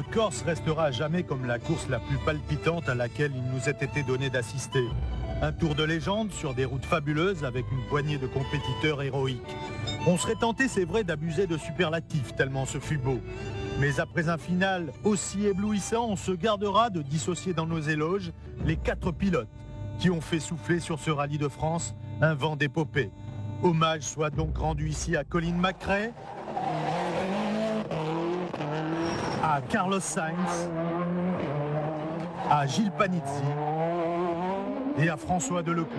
Corse restera à jamais comme la course la plus palpitante à laquelle il nous ait été donné d'assister. Un tour de légende sur des routes fabuleuses avec une poignée de compétiteurs héroïques. On serait tenté, c'est vrai, d'abuser de superlatifs tellement ce fut beau. Mais après un final aussi éblouissant, on se gardera de dissocier dans nos éloges les quatre pilotes qui ont fait souffler sur ce rallye de France un vent d'épopée. Hommage soit donc rendu ici à Colin McRae, à Carlos Sainz, à Gilles Panizzi et à François Delecou.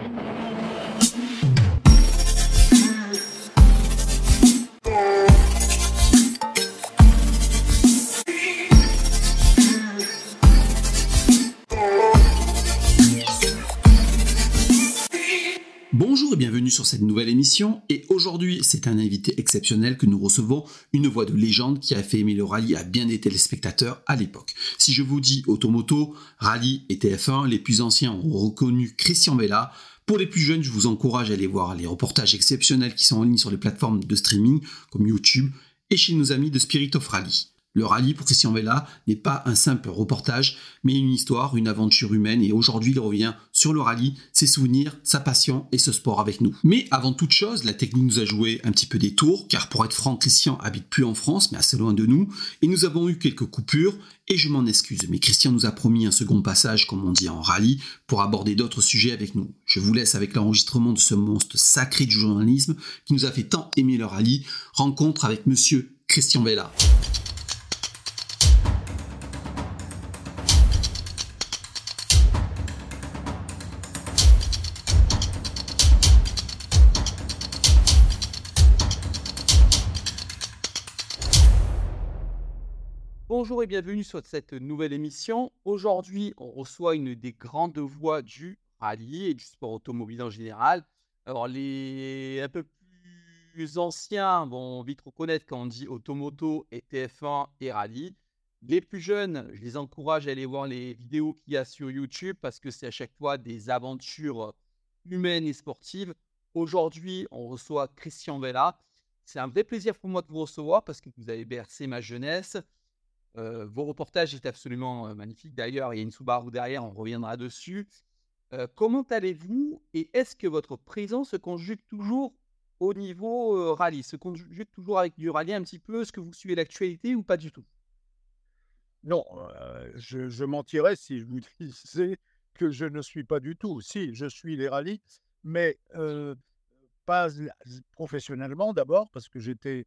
Sur cette nouvelle émission. Et aujourd'hui, c'est un invité exceptionnel que nous recevons, une voix de légende qui a fait aimer le rallye à bien des téléspectateurs à l'époque. Si je vous dis Automoto, Rallye et TF1, les plus anciens ont reconnu Christian Bella. Pour les plus jeunes, je vous encourage à aller voir les reportages exceptionnels qui sont en ligne sur les plateformes de streaming comme YouTube et chez nos amis de Spirit of Rally. Le rallye pour Christian Vella n'est pas un simple reportage, mais une histoire, une aventure humaine et aujourd'hui il revient sur le rallye, ses souvenirs, sa passion et ce sport avec nous. Mais avant toute chose, la technique nous a joué un petit peu des tours, car pour être franc, Christian habite plus en France, mais assez loin de nous, et nous avons eu quelques coupures, et je m'en excuse, mais Christian nous a promis un second passage, comme on dit en rallye, pour aborder d'autres sujets avec nous. Je vous laisse avec l'enregistrement de ce monstre sacré du journalisme qui nous a fait tant aimer le rallye, rencontre avec monsieur Christian Vella. Bonjour et bienvenue sur cette nouvelle émission. Aujourd'hui, on reçoit une des grandes voix du rallye et du sport automobile en général. Alors, les un peu plus anciens vont vite reconnaître quand on dit automoto et TF1 et rallye. Les plus jeunes, je les encourage à aller voir les vidéos qu'il y a sur YouTube parce que c'est à chaque fois des aventures humaines et sportives. Aujourd'hui, on reçoit Christian Vella. C'est un vrai plaisir pour moi de vous recevoir parce que vous avez bercé ma jeunesse. Euh, vos reportages étaient absolument euh, magnifiques. D'ailleurs, il y a une Subaru derrière, on reviendra dessus. Euh, comment allez-vous et est-ce que votre présence se conjugue toujours au niveau rallye? Se conjugue toujours avec du rallye un petit peu? Est-ce que vous suivez l'actualité ou pas du tout? Non, je, mentirais si je vous disais que je ne suis pas du tout. Si, je suis les rallyes, mais pas professionnellement d'abord, parce que j'étais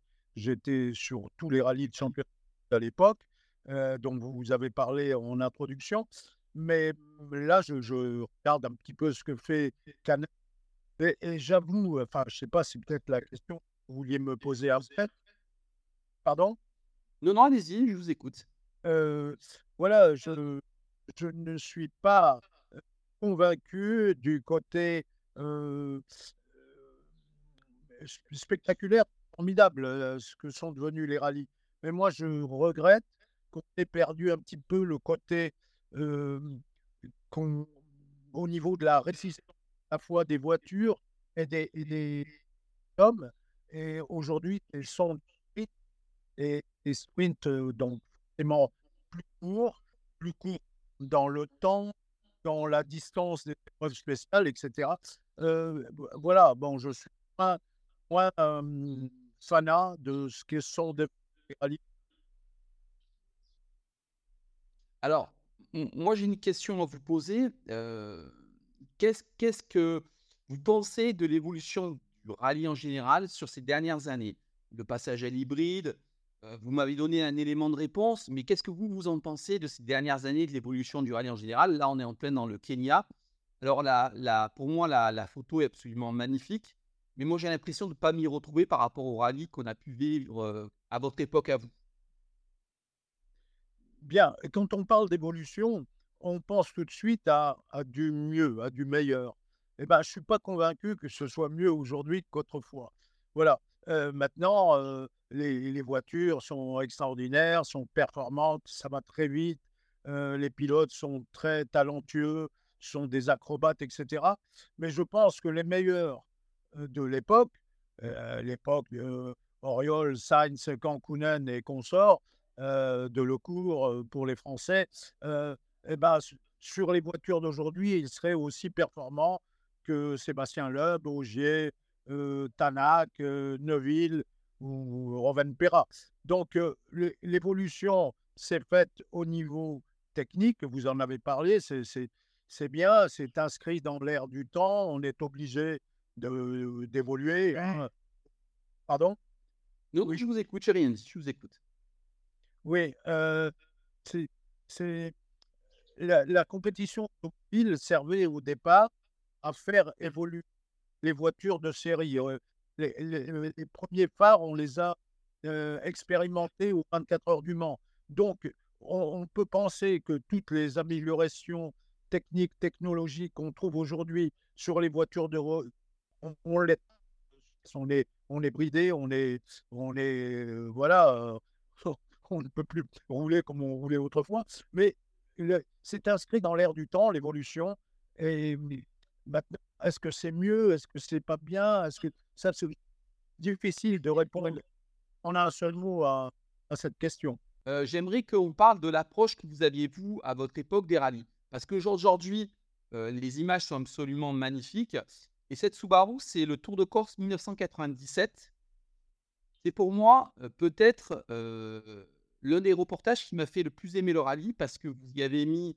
sur tous les rallyes de championnat à l'époque dont vous avez parlé en introduction. Mais là, je, regarde un petit peu ce que fait Canal. Et, j'avoue, enfin, je ne sais pas, c'est peut-être la question que vous vouliez me poser après. Pardon? Non, non, allez-y, je vous écoute. voilà, je, je ne suis pas convaincu du côté spectaculaire, formidable, ce que sont devenus les rallyes. Mais moi, je regrette qu'on ait perdu un petit peu le côté au niveau de la résistance à la fois des voitures et des, hommes. Et aujourd'hui, ils sont et des sprints donc vraiment plus courts, plus courts dans le temps, dans la distance des épreuves spéciales, etc. voilà, bon, je suis moins, moins fanat de ce que sont des rallyes Alors, moi, j'ai une question à vous poser. qu'est-ce, que vous pensez de l'évolution du rallye en général sur ces dernières années? Le passage à l'hybride, vous m'avez donné un élément de réponse, mais qu'est-ce que vous, vous en pensez de ces dernières années de l'évolution du rallye en général? Là, on est en plein dans le Kenya. Alors, pour moi, la, photo est absolument magnifique, mais moi, j'ai l'impression de ne pas m'y retrouver par rapport au rallye qu'on a pu vivre à votre époque à vous. Bien, quand on parle d'évolution, on pense tout de suite à, du mieux, à du meilleur. Eh bien, je ne suis pas convaincu que ce soit mieux aujourd'hui qu'autrefois. Voilà. Euh, maintenant, euh, les, voitures sont extraordinaires, sont performantes, ça va très vite. Euh, les pilotes sont très talentueux, sont des acrobates, etc. Mais je pense que les meilleurs de l'époque, l'époque de Oriol, Sainz, Kankunen et consorts, de Lecourt pour les Français, eh ben, sur les voitures d'aujourd'hui, il serait aussi performant que Sébastien Loeb, Augier, Tanak, Neuville ou Rovenpera. Donc, l'évolution s'est faite au niveau technique, vous en avez parlé, c'est bien, c'est inscrit dans l'air du temps, on est obligé d'évoluer. Hein. Pardon? Non, oui. je vous écoute, dit, je vous écoute. Oui, c'est la, la, compétition automobile servait au départ à faire évoluer les voitures de série. Les, les, premiers phares, on les a expérimentés aux 24 heures du Mans. Donc, on, peut penser que toutes les améliorations techniques, technologiques qu'on trouve aujourd'hui sur les voitures de on, on, les, on est on on est on voilà, on ne peut plus rouler comme on roulait autrefois, mais c'est inscrit dans l'air du temps, l'évolution. Et maintenant, est-ce que c'est mieux Est-ce que c'est pas bien Est-ce que ça c'est difficile de répondre On a un seul mot à, cette question. Euh, j'aimerais qu'on parle de l'approche que vous aviez vous à votre époque des rallyes, parce qu'aujourd'hui euh, les images sont absolument magnifiques. Et cette Subaru, c'est le Tour de Corse 1997. C'est pour moi euh, peut-être l'un des reportages qui m'a fait le plus aimer le rallye parce que vous y avez mis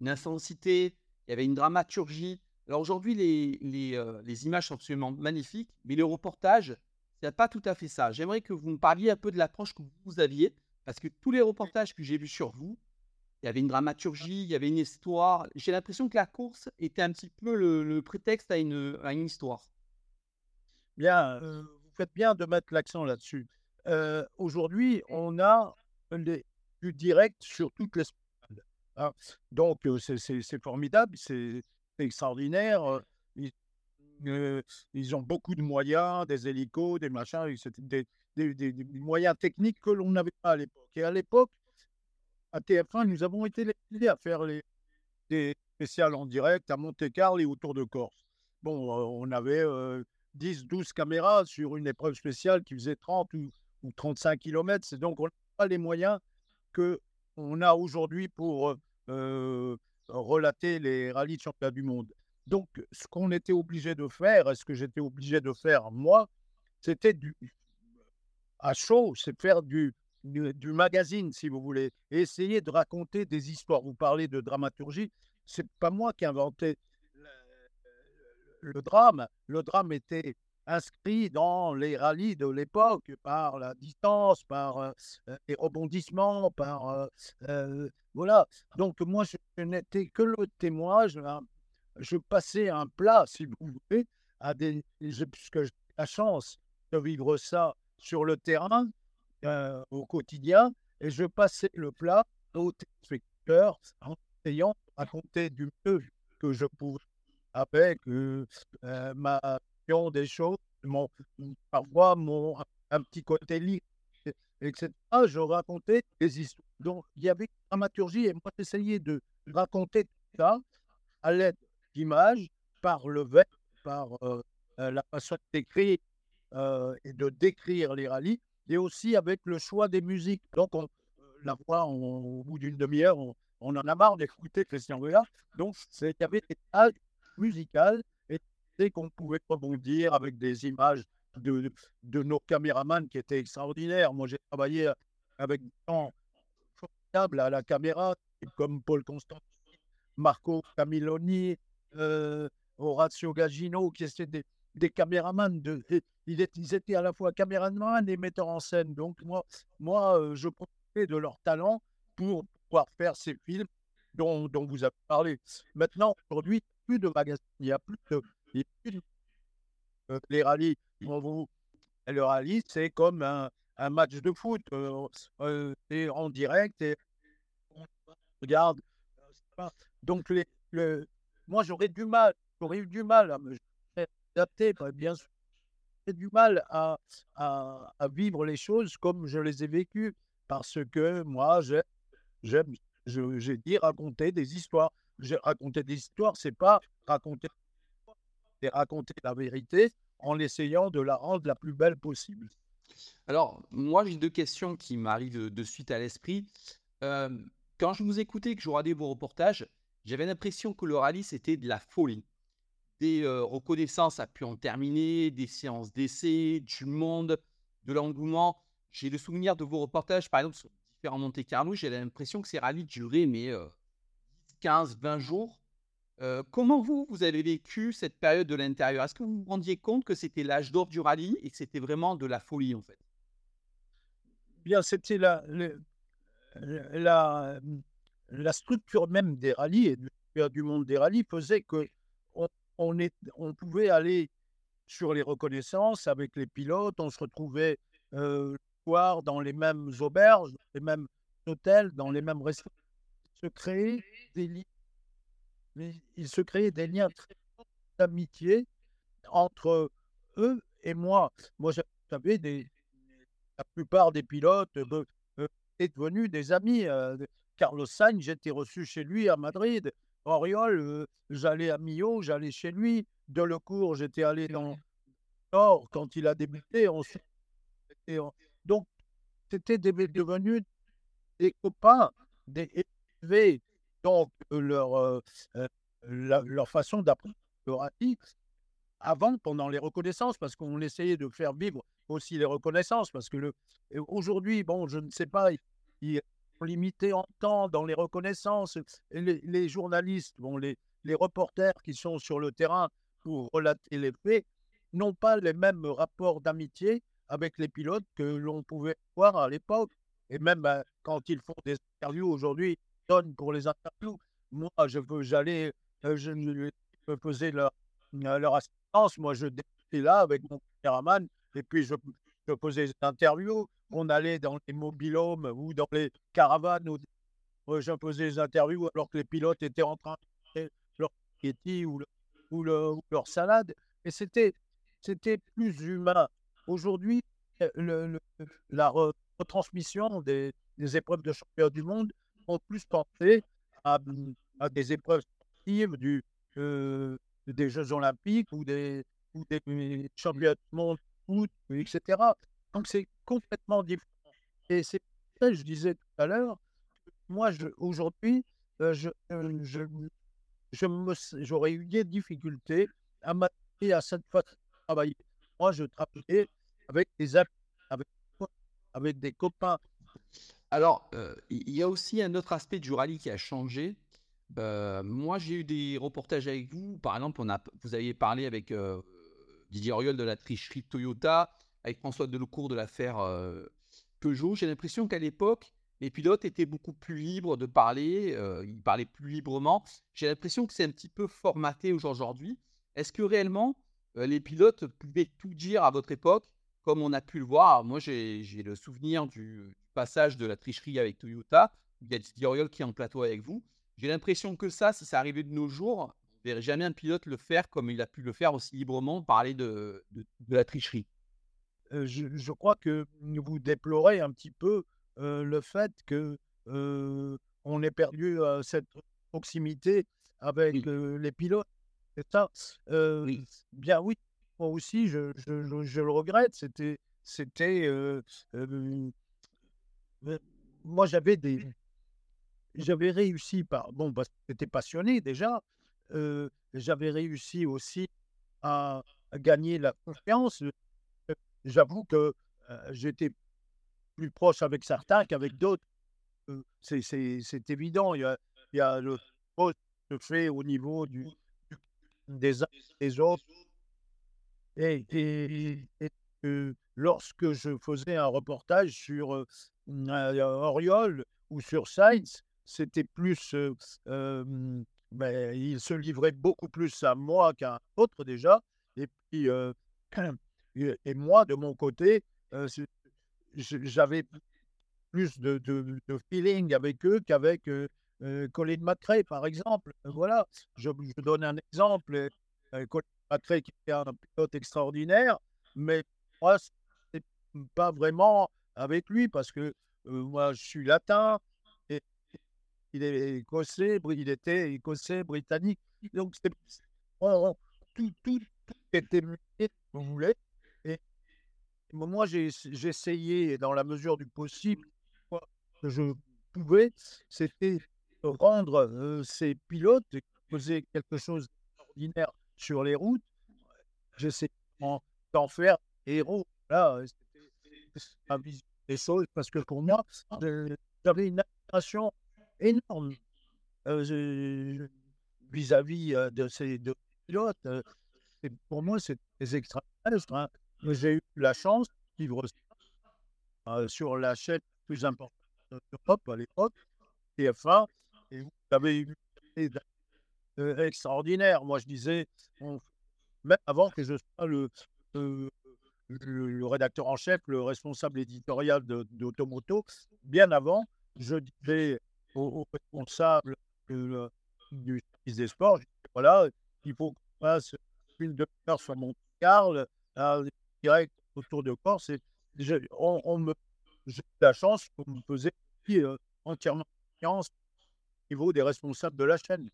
une intensité, il y avait une dramaturgie. Alors aujourd'hui, les, les, euh, les, images sont absolument magnifiques, mais le reportage, c'est pas tout à fait ça. J'aimerais que vous me parliez un peu de l'approche que vous aviez, parce que tous les reportages que j'ai vus sur vous, il y avait une dramaturgie, il y avait une histoire. J'ai l'impression que la course était un petit peu le, prétexte à une, à une histoire. Bien, euh, vous faites bien de mettre l'accent là-dessus. Euh, aujourd'hui, on a du direct sur toutes les hein. Donc, c'est formidable, c'est extraordinaire. Ils, ont beaucoup de moyens, des hélicos, des machins, des, moyens techniques que l'on n'avait pas à l'époque. Et à l'époque, à TF1, nous avons été les à faire les, des spéciales en direct à Monte-Carlo et autour de Corse. Bon, on avait 10, 12 caméras sur une épreuve spéciale qui faisait 30 ou, ou 35 km. Donc on les moyens que on a aujourd'hui pour euh, relater les rallyes de championnat du monde. Donc, ce qu'on était obligé de faire, et ce que j'étais obligé de faire moi, c'était du à chaud, c'est faire du, du, magazine, si vous voulez, et essayer de raconter des histoires. Vous parlez de dramaturgie, c'est pas moi qui ai inventé le drame. Le drame était inscrit dans les rallyes de l'époque par la distance, par euh, euh, les rebondissements, par euh, voilà. Donc moi je, n'étais que le témoin. Je, passais un plat, si vous voulez, à des puisque j'ai la chance de vivre ça sur le terrain au quotidien, et je passais le plat aux spectateurs en essayant de raconter du mieux que je pouvais avec ma des choses, mon, parfois mon, un petit côté libre, etc. Je racontais des histoires. Donc, il y avait une dramaturgie et moi, j'essayais de raconter tout ça à l'aide d'images, par le verbe, par euh, euh, la façon d'écrire euh, et de décrire les rallyes, et aussi avec le choix des musiques. Donc, on, la voix, au bout d'une demi-heure, on, en a marre d'écouter Christian Véa. Donc, il y avait des pages musicales qu'on pouvait rebondir avec des images de, de, nos caméramans qui étaient extraordinaires. Moi, j'ai travaillé avec des gens formidables à la caméra, comme Paul Constantin, Marco Camilloni, euh, Horacio Gagino, qui étaient des, caméramans. Ils, étaient, à la fois caméramans et metteurs en scène. Donc, moi, moi euh, je profitais de leur talent pour pouvoir faire ces films dont, dont vous avez parlé. Maintenant, aujourd'hui, plus de magazines, il n'y a plus de, euh, les rallyes, le rallye, c'est comme un, match de foot. Euh, euh en direct et on regarde. Donc, les, le, moi, j'aurais du mal, j'aurais du mal à me adapter, bien sûr. J'ai du mal à, vivre les choses comme je les ai vécues parce que moi, j'aime, j'ai dit raconter des histoires. Raconter des histoires, c'est pas raconter et raconter la vérité en essayant de la rendre la plus belle possible. Alors, moi, j'ai deux questions qui m'arrivent de suite à l'esprit. quand je vous écoutais, que je regardais vos reportages, j'avais l'impression que le rallye, c'était de la folie. Des reconnaissances à pu en terminer, des séances d'essai, du monde, de l'engouement. J'ai le souvenir de vos reportages, par exemple, sur différents Monte Carlo, j'ai l'impression que ces rallyes duraient mais, 15, 20 jours. Comment vous, vous avez vécu cette période de l'intérieur? Est-ce que vous vous rendiez compte que c'était l'âge d'or du rallye et que c'était vraiment de la folie en fait? Bien, c'était la, la, la, structure même des rallyes et du, monde des rallyes faisait que on, est, on pouvait aller sur les reconnaissances avec les pilotes, on se retrouvait euh, dans les mêmes auberges, les mêmes hôtels, dans les mêmes restaurants. Se créer des liens, il se créait des liens très d'amitié entre eux et moi. Moi, j'avais des, la plupart des pilotes euh, étaient devenus des amis. Euh, Carlos Sainz, j'étais reçu chez lui à Madrid. Oriol, euh, j'allais à Millau, j'allais chez lui. Delecourt, j'étais allé dans le Nord quand il a débuté. On donc, c'était devenu des copains, des élevés. Donc, leur, euh, euh, leur façon d'apprendre avant, pendant les reconnaissances, parce qu'on essayait de faire vivre aussi les reconnaissances, parce que le, aujourd'hui, bon, je ne sais pas, ils sont limités en temps dans les reconnaissances. Les, les journalistes, bon, les, les reporters qui sont sur le terrain pour relater les faits, n'ont pas les mêmes rapports d'amitié avec les pilotes que l'on pouvait voir à l'époque. Et même bah, quand ils font des interviews aujourd'hui, pour les interviews. Moi, je j'allais, euh, je, je faisais leur, euh, leur assistance. Moi, je étais là avec mon caméraman et puis je, je faisais des interviews. On allait dans les mobilhomes ou dans les caravanes. Où, je faisais des interviews alors que les pilotes étaient en train de faire leur spaghetti ou, ou, ou leur salade. Et c'était, c'était plus humain. Aujourd'hui, le, la retransmission des, épreuves de championnat du monde plus pensé à, des épreuves sportives du, euh, des Jeux olympiques ou des, ou championnats du monde, etc. Donc c'est complètement différent. Et c'est ça je disais tout à l'heure. Moi, aujourd'hui, euh, je, euh, je, je j'aurais eu des difficultés à m'adapter à cette façon de travailler. Moi, je travaillais avec des avec, des copains. Alors, euh, il y a aussi un autre aspect du rallye qui a changé. Euh, moi, j'ai eu des reportages avec vous. Par exemple, vous aviez parlé avec euh, Didier Auriol de la tricherie Toyota, avec François Delecourt de l'affaire Peugeot. J'ai l'impression qu'à l'époque, les pilotes étaient beaucoup plus libres de parler, ils parlaient plus librement. J'ai l'impression que c'est un petit peu formaté aujourd'hui. Est-ce que réellement, les pilotes pouvaient tout dire à votre époque comme on a pu le voir, moi j'ai le souvenir du, passage de la tricherie avec Toyota, il y a Dioriol qui est en plateau avec vous. J'ai l'impression que ça, si ça arrivait de nos jours, on ne verrait jamais un pilote le faire comme il a pu le faire aussi librement, parler de, de, la tricherie. Euh, je, crois que vous déplorez un petit peu euh, le fait que euh, on ait perdu cette proximité avec les pilotes. C'est ça. Bien oui, moi aussi, je, je, je le regrette. C'était, c'était, euh, euh, moi j'avais des, j'avais réussi par, bon, parce que j'étais passionné déjà. Euh, j'avais réussi aussi à, gagner la confiance. J'avoue que j'étais plus proche avec certains qu'avec d'autres. c'est, c'est, c'est évident. Il y a, il y a le poste fait au niveau du, des uns des autres et, lorsque je faisais un reportage sur euh, Oriol ou sur Sainz, c'était plus. Ben, il se livrait beaucoup plus à moi qu'à un autre déjà. Et puis, et, moi, de mon côté, j'avais plus de, feeling avec eux qu'avec Colin McRae, par exemple. Voilà, je, je donne un exemple. Colin Patrick qui était un pilote extraordinaire, mais moi, c'est pas vraiment avec lui parce que moi, je suis latin et il est écossais, il était écossais, britannique. Donc, tout, tout, tout était muté, vous voulez. Et moi, j'ai essayé, dans la mesure du possible, que je pouvais, c'était rendre ces pilotes qui quelque chose d'ordinaire sur les routes. J'essayais d'en faire héros. Là, c'était des choses parce que pour moi, j'avais une admiration énorme vis-à-vis de ces deux pilotes. Et pour moi, c'est des extraterrestres. Hein. J'ai eu la chance de vivre sur la chaîne plus importante d'Europe à l'époque, TF1, et vous avez eu euh, extraordinaire. Moi, je disais, même avant que je sois le, le, rédacteur en chef, le responsable éditorial d'Automoto, bien avant, je disais au, responsable du service des sports, voilà, il faut qu'on fasse une demi-heure sur Monte-Carlo, direct autour de Corse. On, me, j'ai eu la chance qu'on me faisait euh, entièrement confiance au niveau des responsables de la chaîne.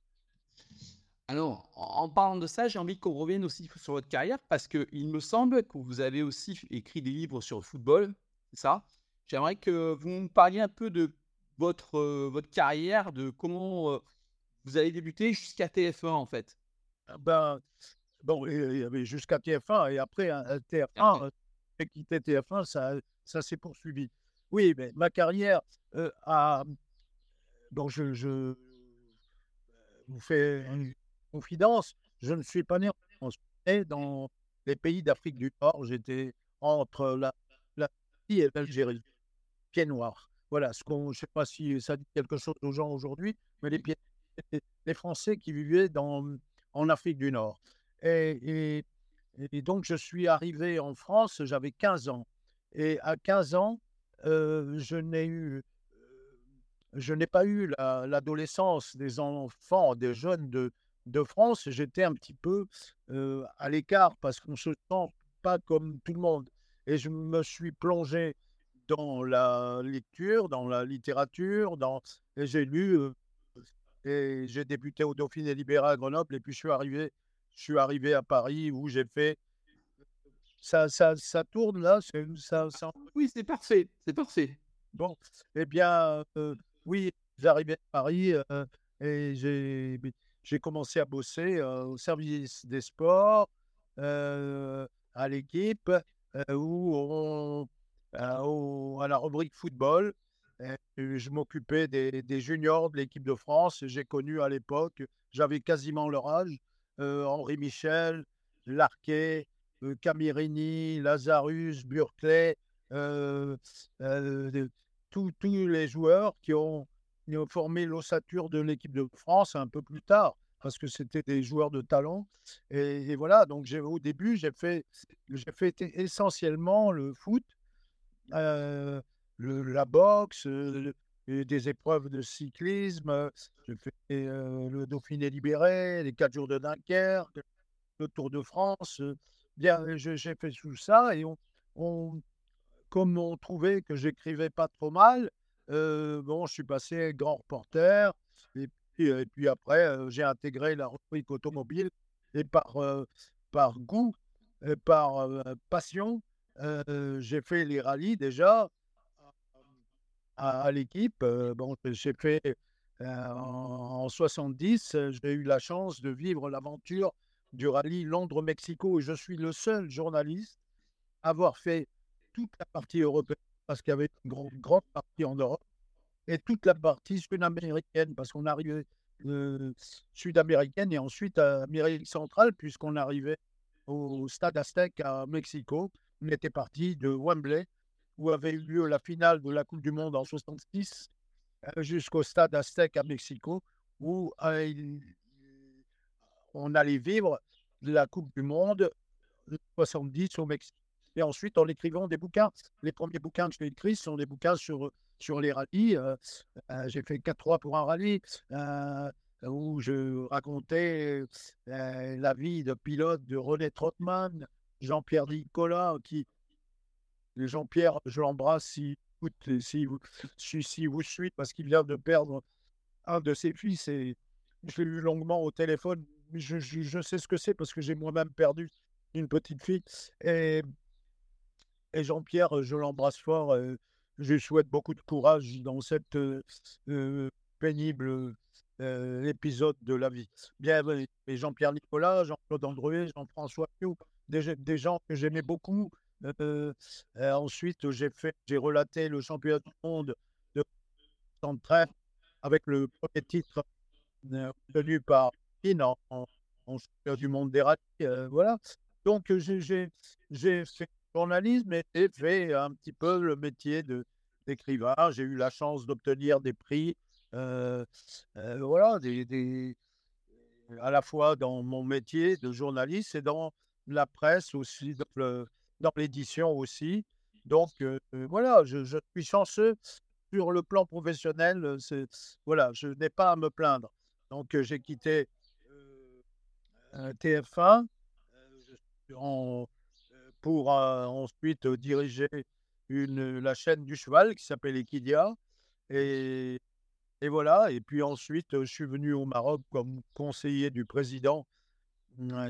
Alors, en parlant de ça, j'ai envie qu'on revienne aussi sur votre carrière parce qu'il me semble que vous avez aussi écrit des livres sur le football, c'est ça? J'aimerais que vous me parliez un peu de votre, euh, votre carrière, de comment euh, vous avez débuté jusqu'à TF1 en fait. Ah ben, bon, il y avait jusqu'à TF1 et après TF1, j'ai quitté TF1, ça, ça s'est poursuivi. Oui, mais ma carrière a. Bon, je, je vous fais confidence, je ne suis pas né en France, mais dans les pays d'Afrique du Nord. J'étais entre la, la et l'Algérie, pieds noirs. Voilà, ce qu'on, je ne sais pas si ça dit quelque chose aux gens aujourd'hui, mais les, pieds, les Français qui vivaient dans, en Afrique du Nord. Et, donc, je suis arrivé en France, j'avais 15 ans. Et à 15 ans, euh, je n'ai eu, je n'ai pas eu l'adolescence des enfants, des jeunes de, de France, j'étais un petit peu à l'écart parce qu'on ne se sent pas comme tout le monde. Et je me suis plongé dans la lecture, dans la littérature, dans... et j'ai lu, et j'ai débuté au Dauphiné libéré à Grenoble, et puis je suis arrivé, je suis arrivé à Paris où j'ai fait. Ça, ça, ça tourne là ça, ça... Oui, c'est parfait, c'est parfait. Bon, eh bien, oui, j'arrivais à Paris et j'ai j'ai commencé à bosser au service des sports, à l'équipe, ou à la rubrique football. je m'occupais des, juniors de l'équipe de France. J'ai connu à l'époque, j'avais quasiment leur âge, Henri Michel, Larquet, Camirini, Lazarus, Burclay, tous les joueurs qui ont formé l'ossature de l'équipe de France un peu plus tard, parce que c'était des joueurs de talent. Et, voilà, donc au début, j'ai fait, fait essentiellement le foot, euh, la boxe, des épreuves de cyclisme. J'ai fait euh, le Dauphiné libéré, les quatre jours de Dunkerque, le Tour de France. bien, j'ai fait tout ça et on, comme on trouvait que j'écrivais pas trop mal, bon, je suis passé grand reporter. Et puis, après, j'ai intégré la rubrique automobile. Et par, par goût, et par passion, j'ai fait les rallyes déjà à, l'équipe. bon, j'ai fait en, 70, j'ai eu la chance de vivre l'aventure du rallye Londres-Mexico. Et je suis le seul journaliste à avoir fait toute la partie européenne parce qu'il y avait une grande, grande en Europe, et toute la partie sud-américaine, parce qu'on arrivait euh, sud-américaine et ensuite à Amérique centrale, puisqu'on arrivait au stade Aztec à Mexico. On était parti de Wembley, où avait eu lieu la finale de la Coupe du Monde en 66, euh, jusqu'au stade Aztec à Mexico, où euh, on allait vivre la Coupe du Monde 70 au Mexique et ensuite en écrivant des bouquins. Les premiers bouquins que j'ai écrits sont des bouquins sur, sur les rallyes. Euh, euh, j'ai fait 4-3 pour un rallye euh, où je racontais la vie de pilote de René Trotman, Jean-Pierre Nicolas, qui Jean-Pierre, je l'embrasse si, si, vous, si, vous suivez parce qu'il vient de perdre un de ses fils et je l'ai eu longuement au téléphone. Je, je sais ce que c'est parce que j'ai moi-même perdu une petite fille. Et et Jean-Pierre, je l'embrasse fort. Je souhaite beaucoup de courage dans cette pénible épisode de la vie. Bien, Jean-Pierre Nicolas, Jean-Claude André, Jean-François des, des gens que j'aimais beaucoup. ensuite, j'ai relaté le championnat du monde de 113 avec le premier titre obtenu par Pin en, en, championnat du monde des rallyes. voilà. Donc, j'ai fait journalisme et fait un petit peu le métier d'écrivain. J'ai eu la chance d'obtenir des prix, euh, euh, voilà, à la fois dans mon métier de journaliste et dans la presse aussi, dans l'édition aussi. Donc euh, voilà, je, je, suis chanceux sur le plan professionnel. Voilà, je n'ai pas à me plaindre. Donc j'ai quitté TF1 en, pour ensuite diriger une, la chaîne du cheval qui s'appelle Equidia. Et, voilà. Et puis ensuite, je suis venu au Maroc comme conseiller du président,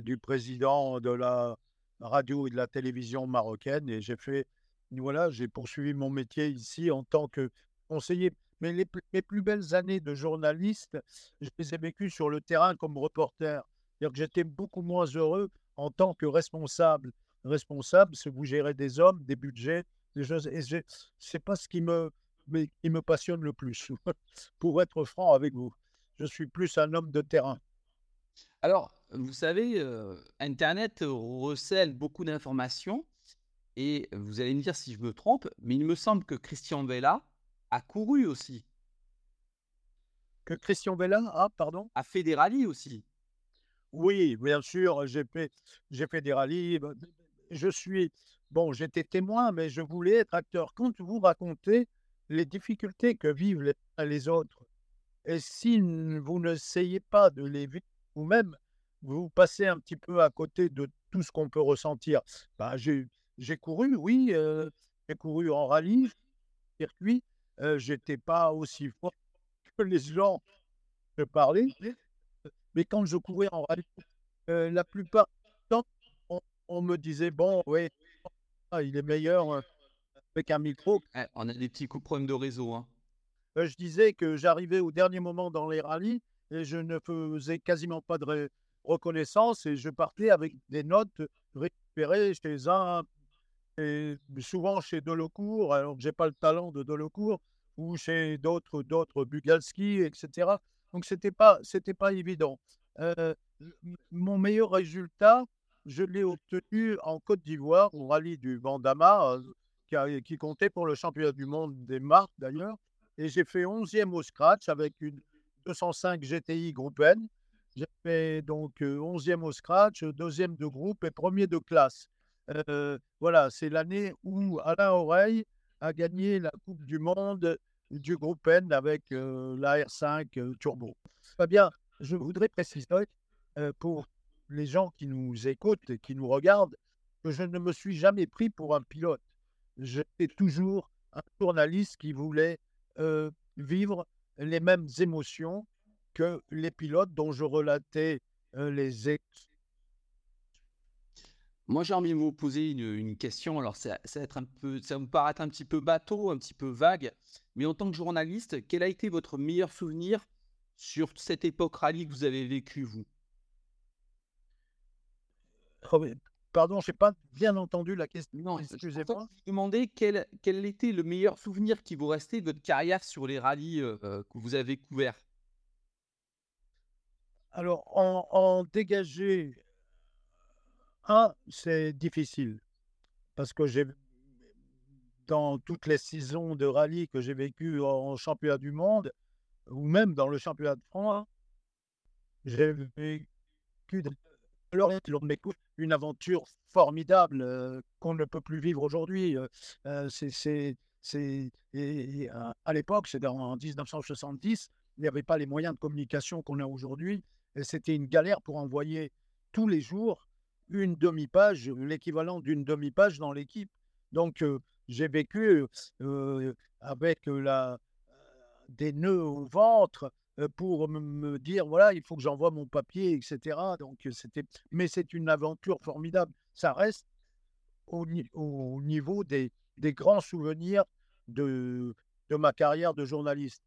du président de la radio et de la télévision marocaine. Et j'ai fait, voilà, j'ai poursuivi mon métier ici en tant que conseiller. Mais les, mes plus belles années de journaliste, je les ai vécues sur le terrain comme reporter. C'est-à-dire que j'étais beaucoup moins heureux en tant que responsable. Responsable, c'est vous gérez des hommes, des budgets, des choses. Et c'est pas ce qui me, mais, qui me passionne le plus, pour être franc avec vous. Je suis plus un homme de terrain. Alors, vous savez, euh, Internet recèle beaucoup d'informations. Et vous allez me dire si je me trompe, mais il me semble que Christian Vella a couru aussi. Que Christian Vella a, pardon? A fait des rallyes aussi. Oui, bien sûr, j'ai fait, j'ai fait des rallyes. Je suis, bon, j'étais témoin, mais je voulais être acteur. Quand vous racontez les difficultés que vivent les les autres, et si vous n'essayez pas de les vivre vous-même, vous passez un petit peu à côté de tout ce qu'on peut ressentir. Bah, j'ai, couru, oui, euh, j'ai couru en rallye, circuit. Euh, j'étais pas aussi fort que les gens que parlaient, mais quand je courais en rallye, euh, la plupart on, me disait bon, oui, ah, il est meilleur euh, avec un micro. Eh, on a des petits coups problèmes de réseau. Hein. Euh, je disais que j'arrivais au dernier moment dans les rallyes et je ne faisais quasiment pas de reconnaissance et je partais avec des notes récupérées chez un, et souvent chez Dolocourt, alors que j'ai pas le talent de Dolocourt, ou chez d'autres, d'autres Bugalski, etc. Donc, ce n'était pas, pas évident. Euh, mon meilleur résultat, je l'ai obtenu en Côte d'Ivoire, au rallye du Vandama, euh, qui, comptait pour le championnat du monde des marques d'ailleurs. Et j'ai fait 11e au scratch avec une 205 GTI Groupe N. J'ai fait donc 11e euh, au scratch, deuxième de groupe et premier de classe. voilà, c'est l'année où Alain Oreille a gagné la Coupe du Monde du groupe N avec la R5 Turbo. Très bien, je voudrais préciser pour les gens qui nous écoutent et qui nous regardent que je ne me suis jamais pris pour un pilote. J'étais toujours un journaliste qui voulait vivre les mêmes émotions que les pilotes dont je relatais les ex moi, j'ai envie de vous poser une, question. Alors, ça, va être un peu, ça me paraît un petit peu bateau, un petit peu vague. Mais en tant que journaliste, quel a été votre meilleur souvenir sur cette époque rallye que vous avez vécue, vous? Pardon, je n'ai pas bien entendu la question. Non, excusez-moi. Je demandais quel, quel était le meilleur souvenir qui vous restait de votre carrière sur les rallyes euh, que vous avez couverts? Alors, en, en dégager un, c'est difficile parce que j'ai dans toutes les saisons de rallye que j'ai vécues en championnat du monde ou même dans le championnat de France, j'ai vécu une aventure formidable euh, qu'on ne peut plus vivre aujourd'hui. Euh, euh, c'est, à l'époque, c'est en 1970, il n'y avait pas les moyens de communication qu'on a aujourd'hui. Et c'était une galère pour envoyer tous les jours une demi-page, l'équivalent d'une demi-page dans l'équipe. Donc, j'ai vécu avec la, des nœuds au ventre pour me, dire voilà, il faut que j'envoie mon papier, etc. Donc, c'était, mais c'est une aventure formidable. Ça reste au, niveau des, grands souvenirs de, de ma carrière de journaliste.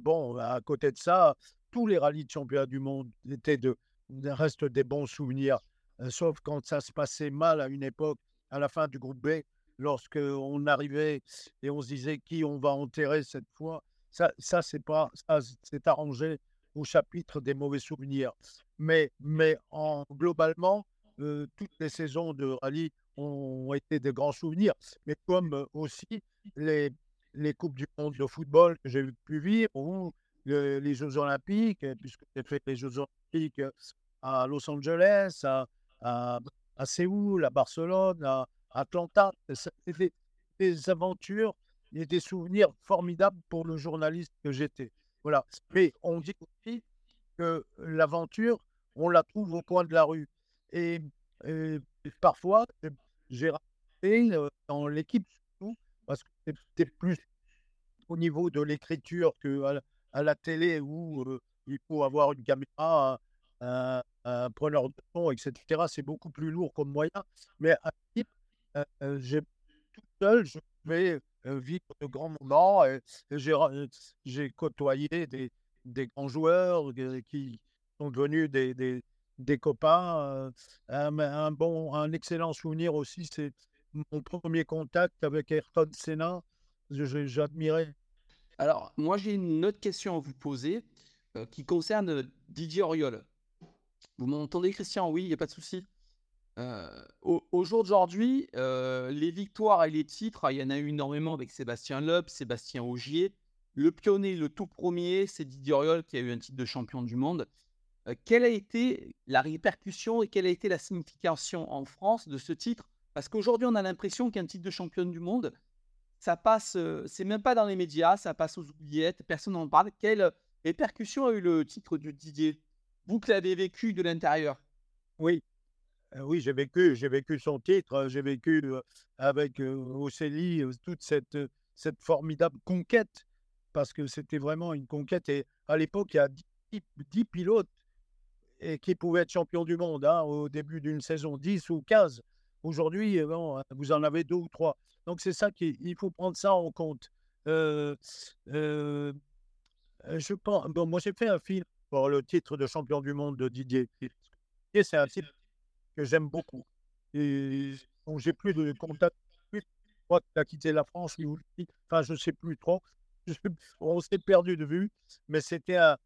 bon, à côté de ça, tous les rallyes de championnat du monde étaient de, restent des bons souvenirs, sauf quand ça se passait mal à une époque, à la fin du groupe B, lorsqu'on arrivait et on se disait qui on va enterrer cette fois. Ça, ça c'est pas, c'est arrangé au chapitre des mauvais souvenirs. Mais, mais en, globalement, toutes les saisons de rallye ont été des grands souvenirs, mais comme aussi les, les Coupes du Monde de football que j'ai pu vivre ou les Jeux Olympiques, puisque j'ai fait les Jeux Olympiques à Los Angeles, à, à Séoul, à Barcelone, à Atlanta. C'était des aventures et des souvenirs formidables pour le journaliste que j'étais. Voilà. Mais on dit aussi que l'aventure, on la trouve au coin de la rue. Et, parfois, j'ai raté dans l'équipe surtout, parce que c'était plus au niveau de l'écriture que à la, télé où il faut avoir une caméra, un, preneur de son, etc. C'est beaucoup plus lourd comme moyen. Mais à l'équipe, j'ai tout seul, je pouvais vivre de grands moments. Et, j'ai côtoyé des, grands joueurs qui sont devenus des, copains. Un, bon, un excellent souvenir aussi, c'est mon premier contact avec Ayrton Senna. J'admirais. Alors, moi, j'ai une autre question à vous poser qui concerne Didier Auriol. Vous m'entendez, Christian? Oui, il n'y a pas de souci? Au, au, jour d'aujourd'hui, les victoires et les titres, il y en a eu énormément avec Sébastien Loeb, Sébastien Augier. Le pionnier, le tout premier, c'est Didier Auriol qui a eu un titre de champion du monde. Euh, quelle a été la répercussion et quelle a été la signification en France de ce titre? Parce qu'aujourd'hui, on a l'impression qu'un titre de champion du monde, ça passe, euh, c'est même pas dans les médias, ça passe aux oubliettes, personne n'en parle. Quelle répercussion a eu le titre de Didier? Vous qui l'avez vécu de l'intérieur. Oui, euh, oui, j'ai vécu, j'ai vécu son titre, j'ai vécu avec Océlie toute cette, formidable conquête parce que c'était vraiment une conquête. Et à l'époque, il y a 10, pilotes qui pouvaient être champions du monde hein, au début d'une saison, 10 ou 15. Aujourd'hui, euh, bon, vous en avez deux ou trois. Donc c'est ça qu'il faut prendre ça en compte. Euh, euh, je pense, bon, moi j'ai fait un film pour le titre de champion du monde de Didier. Et c'est un titre que j'aime beaucoup. Et bon, j'ai plus de contact. Je crois qu'il a quitté la France, enfin je ne sais plus trop on s'est perdu de vue, mais c'était un,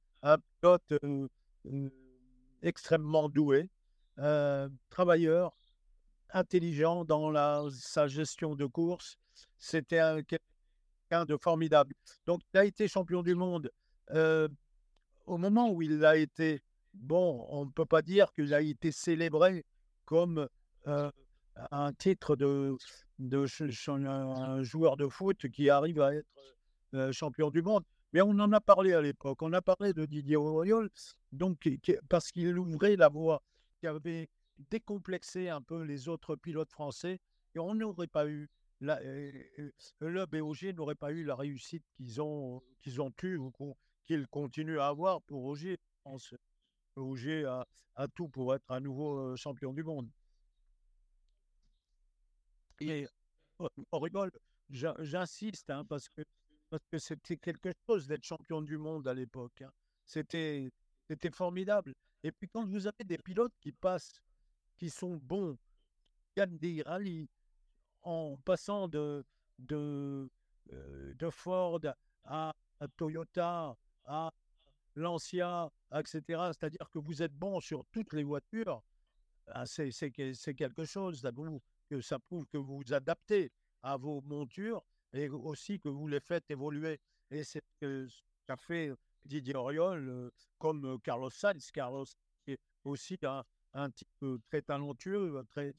pilote euh, euh, extrêmement doué, euh, travailleur, intelligent dans la, sa gestion de course. C'était quelqu'un de formidable. Donc, il a été champion du monde. au moment où il a été, bon, on ne peut pas dire qu'il a été célébré comme un titre de, de, un joueur de foot qui arrive à être euh, champion du monde. Mais on en a parlé à l'époque. On a parlé de Didier Auriol, donc, parce qu'il ouvrait la voie, qui avait décomplexé un peu les autres pilotes français. Et on n'aurait pas eu, euh, euh, le BOG n'aurait pas eu la réussite qu'ils ont, qu'ils ont eu ou qu'ils continuent à avoir pour Ogier. Je Ogier a, a, tout pour être un nouveau champion du monde. Et on rigole, j'insiste, hein, parce que parce que c'était quelque chose d'être champion du monde à l'époque. Hein. C'était, c'était formidable. Et puis quand vous avez des pilotes qui passent, qui sont bons, qui gagnent des rallyes, en passant de, de, euh, de Ford à, Toyota, à Lancia, etc. C'est-à-dire que vous êtes bon sur toutes les voitures. Ah, c'est, quelque chose, ça prouve que vous vous adaptez à vos montures et aussi que vous les faites évoluer. Et c'est ce qu'a fait Didier Auriol, euh, comme Carlos Sainz. Carlos est aussi un, un type très talentueux, très,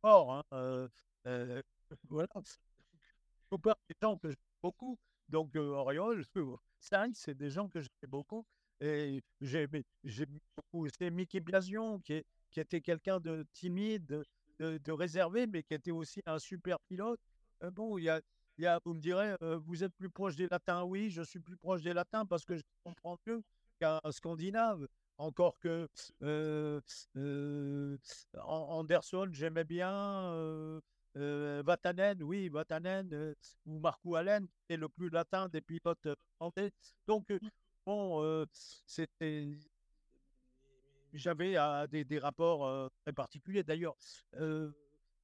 fort. Hein, euh, euh, voilà. Des gens que j'aime beaucoup. Donc, Auriol, Sainz, c'est des gens que j'aime beaucoup. Et j'ai beaucoup. C'est Mickey Blasion, qui, était quelqu'un de timide, de, réservé, mais qui était aussi un super pilote. bon, il y a, vous me direz, vous êtes plus proche des latins? Oui, je suis plus proche des latins parce que je comprends mieux qu'un scandinave. Encore que Anderson, j'aimais bien. Vatanen, oui, Vatanen ou Marco Allen, est le plus latin des pilotes français. Donc, bon, c'était j'avais des, des, rapports très particuliers. D'ailleurs,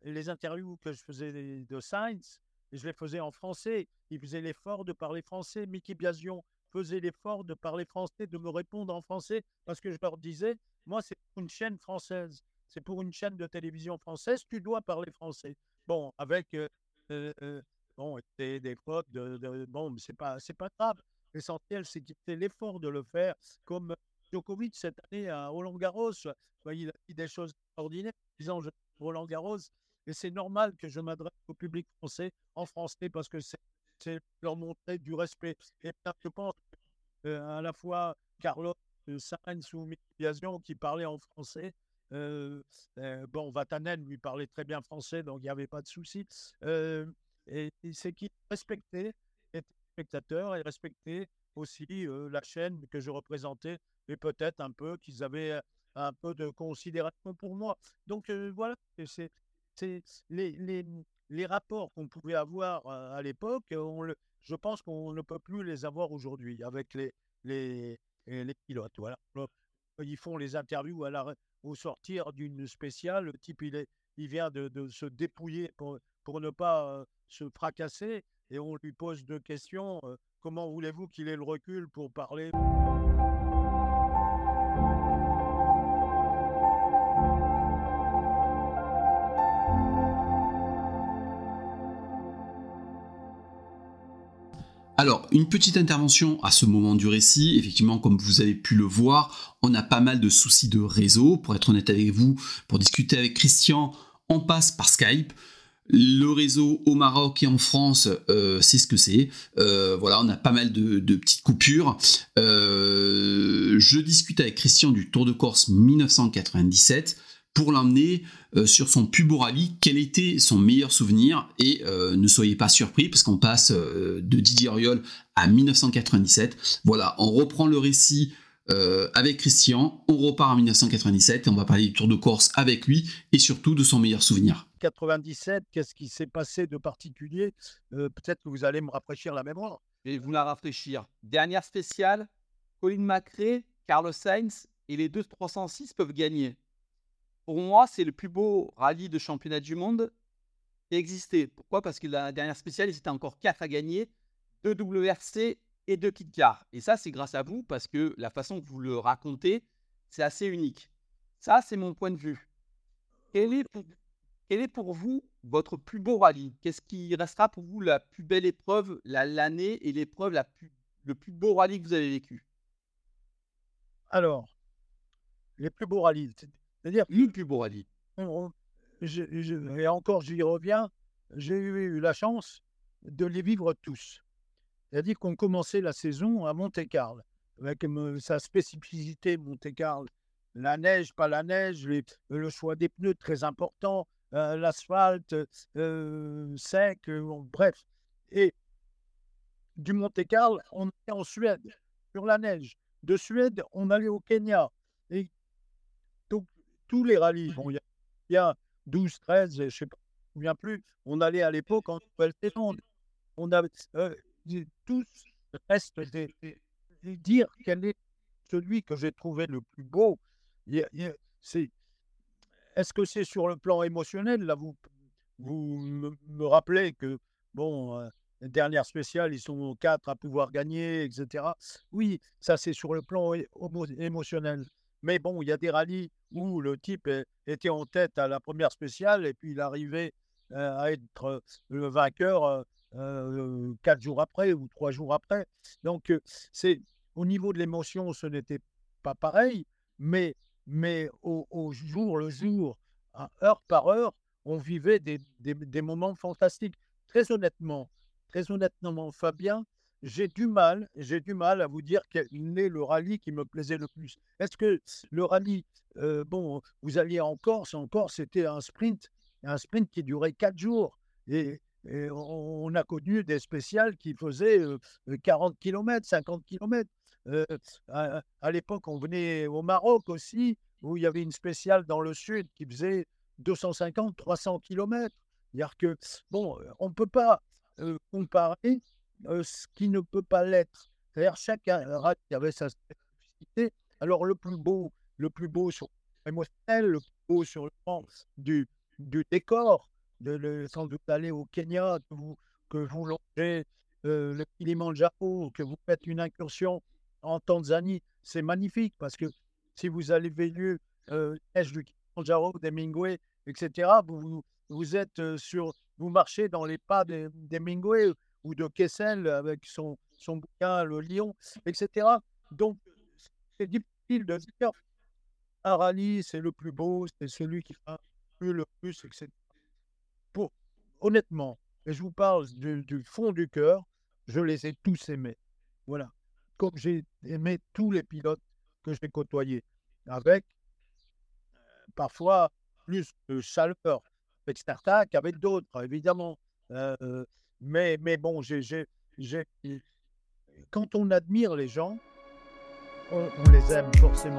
les interviews que je faisais de Sainz, je les faisais en français. Il faisait l'effort de parler français. Mickey Biasion faisait l'effort de parler français, de me répondre en français, parce que je leur disais, moi, c'est une chaîne française. C'est pour une chaîne de télévision française, tu dois parler français. Bon, avec bon, des fautes, de, bon, mais c'est pas, c'est pas grave. L'essentiel, c'est qu'il fait l'effort de le faire, comme Djokovic cette année à Roland Garros. Il a dit des choses extraordinaires, disant Roland Garros, et c'est normal que je m'adresse au public français en français parce que c'est leur montrer du respect. Et je pense à la fois Carlos Sainz ou Biasion qui parlaient en français. bon, Vatanen lui parlait très bien français, donc il n'y avait pas de souci. et, c'est qu'ils respectaient les spectateurs et respectaient aussi la chaîne que je représentais et peut-être un peu qu'ils avaient un peu de considération pour moi. Donc voilà, c'est les, les, les, rapports qu'on pouvait avoir à l'époque, je pense qu'on ne peut plus les avoir aujourd'hui avec les, les, les pilotes. Voilà. Ils font les interviews à la, au sortir d'une spéciale. Le type, il, est, il vient de, de se dépouiller pour, pour ne pas se fracasser et on lui pose deux questions. comment voulez-vous qu'il ait le recul pour parler? Alors, une petite intervention à ce moment du récit. Effectivement, comme vous avez pu le voir, on a pas mal de soucis de réseau. Pour être honnête avec vous, pour discuter avec Christian, on passe par Skype. Le réseau au Maroc et en France, euh, c'est ce que c'est. Euh, voilà, on a pas mal de, petites coupures. Euh, je discute avec Christian du Tour de Corse 1997 pour l'emmener sur son plus beau quel était son meilleur souvenir? Et ne soyez pas surpris parce qu'on passe de Didier Auriol à 1997. Voilà, on reprend le récit avec Christian, on repart en 1997 et on va parler du Tour de Corse avec lui et surtout de son meilleur souvenir. 97, qu'est-ce qui s'est passé de particulier? Peut-être que vous allez me rafraîchir la mémoire. Et vous la rafraîchir. Dernière spéciale, Colin McRae, Carlos Sainz et les deux 306 peuvent gagner. Pour moi, c'est le plus beau rallye de championnat du monde qui a existé. Pourquoi? Parce que la dernière spéciale, ils étaient encore 4 à gagner, 2 WRC et 2 Kitcar. Et ça, c'est grâce à vous parce que la façon que vous le racontez, c'est assez unique. Ça, c'est mon point de vue. Quel est, pour, est pour vous votre plus beau rallye? Qu'est-ce qui restera pour vous la plus belle épreuve, l'année et l'épreuve, la plus, le plus beau rallye que vous avez vécu? Alors, les plus beaux rallyes, c'est-à-dire, le plus beau rallye. et encore, j'y reviens, j'ai eu la chance de les vivre tous. C'est-à-dire qu'on commençait la saison à Monte-Carlo, avec sa spécificité Monte-Carlo. La neige, pas la neige, le choix des pneus très important, euh, l'asphalte euh, sec, euh, bref. Et du Monte-Carlo, on est en Suède, sur la neige. De Suède, on allait au Kenya. Et tous les rallyes. Bon, il y, a 12, 13, je ne sais pas, je me souviens plus. On allait à l'époque en Nouvelle-Zélande. On avait euh, tous restent des, dire quel est celui que j'ai trouvé le plus beau. c'est est-ce que c'est sur le plan émotionnel? Là, vous, vous me, rappelez que, bon, euh, dernière spéciale, ils sont quatre à pouvoir gagner, etc. Oui, ça, c'est sur le plan émotionnel. Mais bon, il y a des rallyes où le type était en tête à la première spéciale et puis il arrivait à être le vainqueur quatre jours après ou trois jours après. Donc, c'est au niveau de l'émotion, ce n'était pas pareil, mais, mais au, jour le jour, heure par heure, on vivait des, moments fantastiques. Très honnêtement, très honnêtement, Fabien, j'ai du mal, j'ai du mal à vous dire quel est le rallye qui me plaisait le plus. Est-ce que le rallye, euh, bon, vous alliez en Corse, en Corse c'était un sprint, un sprint qui durait quatre jours. Et, on a connu des spéciales qui faisaient 40 km, 50 km. À, à l'époque, on venait au Maroc aussi, où il y avait une spéciale dans le sud qui faisait 250, 300 km. C'est-à-dire que, bon, on ne peut pas comparer ce qui ne peut pas l'être. C'est-à-dire rallye avait sa spécificité. Alors le plus beau, le plus beau sur émotionnel, le plus beau sur le plan du, décor, sans doute aller au Kenya, que vous, que vous longez euh, le Kilimanjaro, que vous faites une incursion en Tanzanie, c'est magnifique parce que si vous avez vu euh, du Kilimanjaro, des Mingwe, etc., vous, vous êtes euh, sur, vous marchez dans les pas Mingwe ou de Kessel avec son, son bouquin Le Lion, etc. Donc, c'est difficile de dire un rallye, c'est le plus beau, c'est celui qui fait le plus, etc. Pour, honnêtement, et je vous parle du fond du cœur, je les ai tous aimés. Voilà. Comme j'ai aimé tous les pilotes que j'ai côtoyés, avec euh, parfois plus de chaleur avec certains qu'avec d'autres, évidemment. Euh, mais, mais bon, j'ai, quand on admire les gens, on les aime forcément.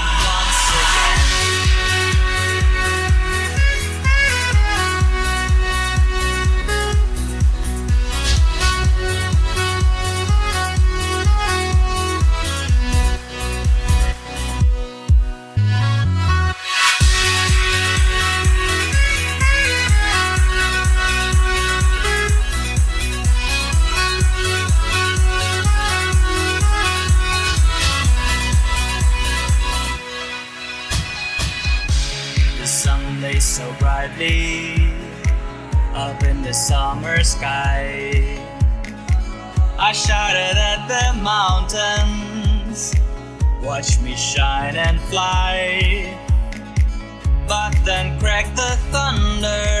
up in the summer sky. I shouted at the mountains, watch me shine and fly. But then cracked the thunder,